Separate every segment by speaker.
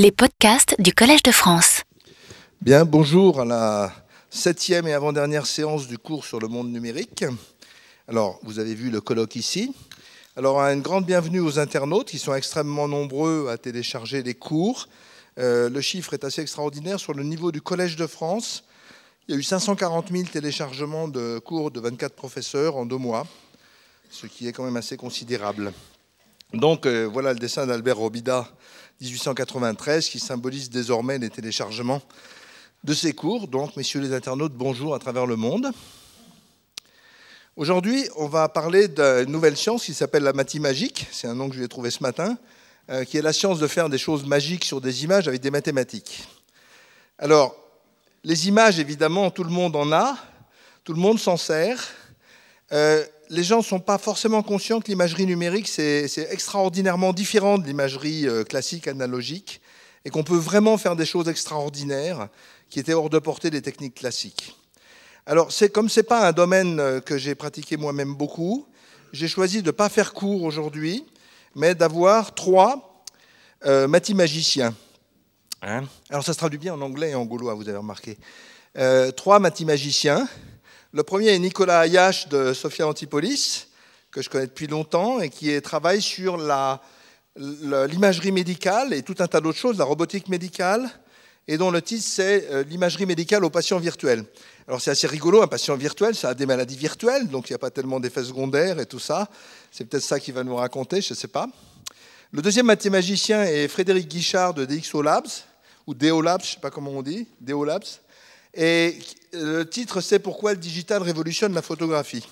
Speaker 1: les podcasts du Collège de France.
Speaker 2: Bien, bonjour à la septième et avant-dernière séance du cours sur le monde numérique. Alors, vous avez vu le colloque ici. Alors, une grande bienvenue aux internautes qui sont extrêmement nombreux à télécharger les cours. Euh, le chiffre est assez extraordinaire sur le niveau du Collège de France. Il y a eu 540 000 téléchargements de cours de 24 professeurs en deux mois, ce qui est quand même assez considérable. Donc euh, voilà le dessin d'Albert Robida, 1893, qui symbolise désormais les téléchargements de ces cours. Donc, messieurs les internautes, bonjour à travers le monde. Aujourd'hui, on va parler d'une nouvelle science qui s'appelle la magique. C'est un nom que je vais trouver ce matin, euh, qui est la science de faire des choses magiques sur des images avec des mathématiques. Alors, les images, évidemment, tout le monde en a, tout le monde s'en sert. Euh, les gens ne sont pas forcément conscients que l'imagerie numérique, c'est extraordinairement différent de l'imagerie euh, classique, analogique, et qu'on peut vraiment faire des choses extraordinaires qui étaient hors de portée des techniques classiques. Alors, comme ce n'est pas un domaine euh, que j'ai pratiqué moi-même beaucoup, j'ai choisi de ne pas faire court aujourd'hui, mais d'avoir trois euh, mathimagiciens. Hein? Alors, ça se traduit bien en anglais et en gaulois, vous avez remarqué. Euh, trois mathimagiciens le premier est Nicolas Ayache de Sophia Antipolis, que je connais depuis longtemps et qui travaille sur l'imagerie médicale et tout un tas d'autres choses, la robotique médicale, et dont le titre c'est euh, L'imagerie médicale aux patients virtuels. Alors c'est assez rigolo, un patient virtuel, ça a des maladies virtuelles, donc il n'y a pas tellement d'effets secondaires et tout ça. C'est peut-être ça qu'il va nous raconter, je ne sais pas. Le deuxième mathématicien est Frédéric Guichard de DxO Labs, ou DO Labs, je ne sais pas comment on dit, DO Labs. Et le titre, c'est Pourquoi le digital révolutionne la photographie.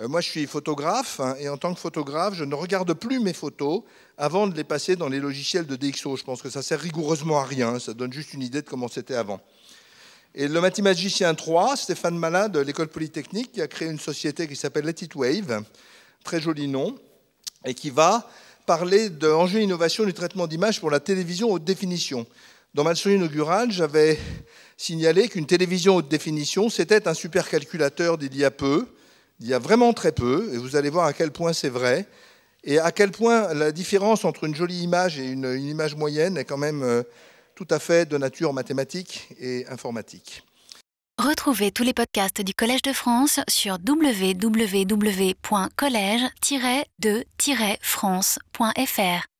Speaker 2: Euh, moi, je suis photographe, hein, et en tant que photographe, je ne regarde plus mes photos avant de les passer dans les logiciels de DxO. Je pense que ça sert rigoureusement à rien, ça donne juste une idée de comment c'était avant. Et le mathématicien 3, Stéphane Malin de l'École Polytechnique, qui a créé une société qui s'appelle Let It Wave, très joli nom, et qui va parler d'enjeux innovation du traitement d'image pour la télévision haute définition. Dans ma leçon inaugurale, j'avais signalé qu'une télévision haute définition, c'était un supercalculateur d'il y a peu, il y a vraiment très peu, et vous allez voir à quel point c'est vrai, et à quel point la différence entre une jolie image et une, image moyenne est quand même euh, tout à fait de nature mathématique et informatique.
Speaker 1: Retrouvez tous les podcasts du Collège de France sur www.collège-de-france.fr.